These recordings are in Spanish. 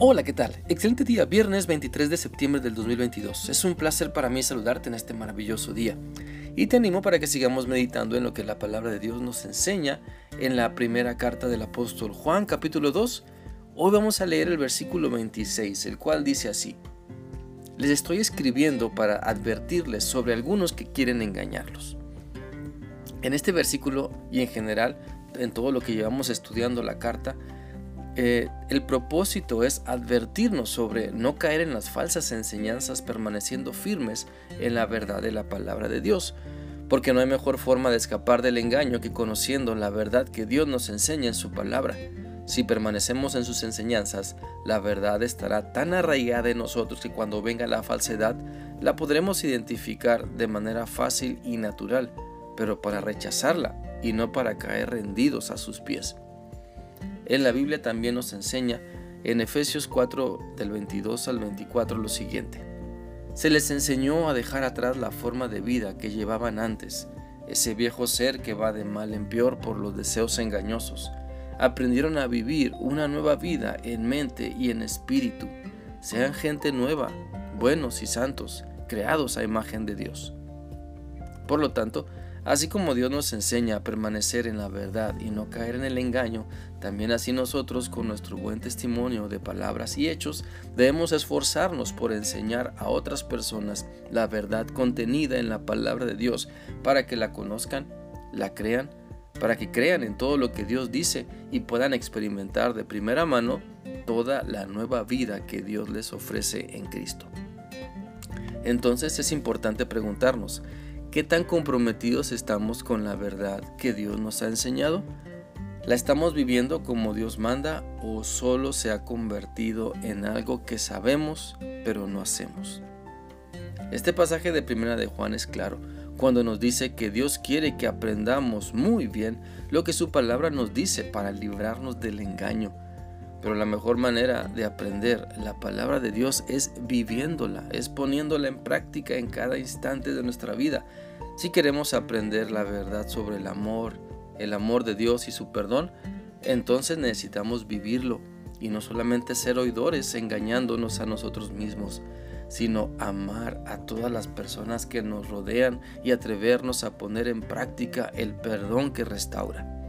Hola, ¿qué tal? Excelente día, viernes 23 de septiembre del 2022. Es un placer para mí saludarte en este maravilloso día. Y te animo para que sigamos meditando en lo que la palabra de Dios nos enseña en la primera carta del apóstol Juan, capítulo 2. Hoy vamos a leer el versículo 26, el cual dice así. Les estoy escribiendo para advertirles sobre algunos que quieren engañarlos. En este versículo y en general, en todo lo que llevamos estudiando la carta, eh, el propósito es advertirnos sobre no caer en las falsas enseñanzas permaneciendo firmes en la verdad de la palabra de Dios, porque no hay mejor forma de escapar del engaño que conociendo la verdad que Dios nos enseña en su palabra. Si permanecemos en sus enseñanzas, la verdad estará tan arraigada en nosotros que cuando venga la falsedad, la podremos identificar de manera fácil y natural, pero para rechazarla y no para caer rendidos a sus pies. En la Biblia también nos enseña en Efesios 4 del 22 al 24 lo siguiente. Se les enseñó a dejar atrás la forma de vida que llevaban antes, ese viejo ser que va de mal en peor por los deseos engañosos. Aprendieron a vivir una nueva vida en mente y en espíritu. Sean gente nueva, buenos y santos, creados a imagen de Dios. Por lo tanto, Así como Dios nos enseña a permanecer en la verdad y no caer en el engaño, también así nosotros con nuestro buen testimonio de palabras y hechos debemos esforzarnos por enseñar a otras personas la verdad contenida en la palabra de Dios para que la conozcan, la crean, para que crean en todo lo que Dios dice y puedan experimentar de primera mano toda la nueva vida que Dios les ofrece en Cristo. Entonces es importante preguntarnos, ¿Qué tan comprometidos estamos con la verdad que Dios nos ha enseñado? ¿La estamos viviendo como Dios manda o solo se ha convertido en algo que sabemos pero no hacemos? Este pasaje de Primera de Juan es claro cuando nos dice que Dios quiere que aprendamos muy bien lo que su palabra nos dice para librarnos del engaño pero la mejor manera de aprender la palabra de Dios es viviéndola, es poniéndola en práctica en cada instante de nuestra vida. Si queremos aprender la verdad sobre el amor, el amor de Dios y su perdón, entonces necesitamos vivirlo y no solamente ser oidores engañándonos a nosotros mismos, sino amar a todas las personas que nos rodean y atrevernos a poner en práctica el perdón que restaura.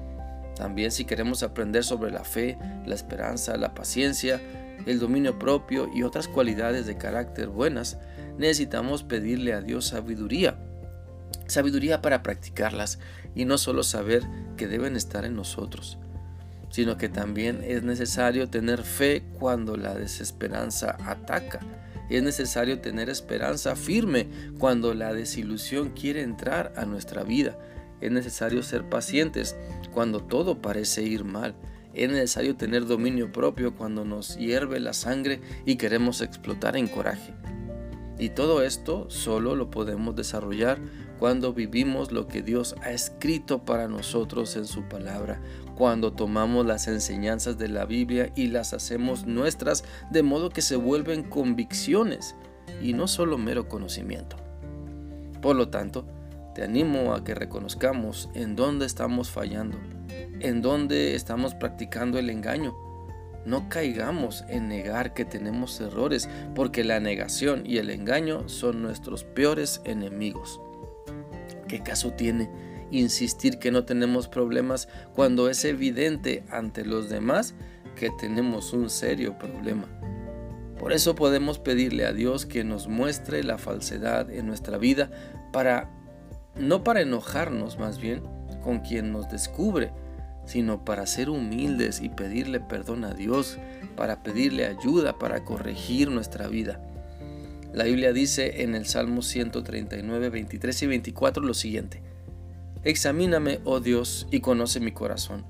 También si queremos aprender sobre la fe, la esperanza, la paciencia, el dominio propio y otras cualidades de carácter buenas, necesitamos pedirle a Dios sabiduría. Sabiduría para practicarlas y no solo saber que deben estar en nosotros, sino que también es necesario tener fe cuando la desesperanza ataca. Es necesario tener esperanza firme cuando la desilusión quiere entrar a nuestra vida es necesario ser pacientes cuando todo parece ir mal. Es necesario tener dominio propio cuando nos hierve la sangre y queremos explotar en coraje. Y todo esto solo lo podemos desarrollar cuando vivimos lo que Dios ha escrito para nosotros en su palabra, cuando tomamos las enseñanzas de la Biblia y las hacemos nuestras de modo que se vuelven convicciones y no solo mero conocimiento. Por lo tanto, te animo a que reconozcamos en dónde estamos fallando, en dónde estamos practicando el engaño. No caigamos en negar que tenemos errores, porque la negación y el engaño son nuestros peores enemigos. ¿Qué caso tiene insistir que no tenemos problemas cuando es evidente ante los demás que tenemos un serio problema? Por eso podemos pedirle a Dios que nos muestre la falsedad en nuestra vida para no para enojarnos más bien con quien nos descubre, sino para ser humildes y pedirle perdón a Dios, para pedirle ayuda para corregir nuestra vida. La Biblia dice en el Salmo 139, 23 y 24 lo siguiente. Examíname, oh Dios, y conoce mi corazón.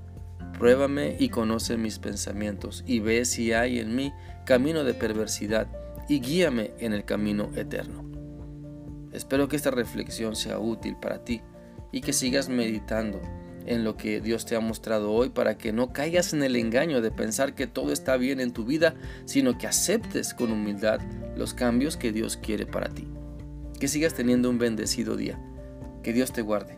Pruébame y conoce mis pensamientos, y ve si hay en mí camino de perversidad, y guíame en el camino eterno. Espero que esta reflexión sea útil para ti y que sigas meditando en lo que Dios te ha mostrado hoy para que no caigas en el engaño de pensar que todo está bien en tu vida, sino que aceptes con humildad los cambios que Dios quiere para ti. Que sigas teniendo un bendecido día. Que Dios te guarde.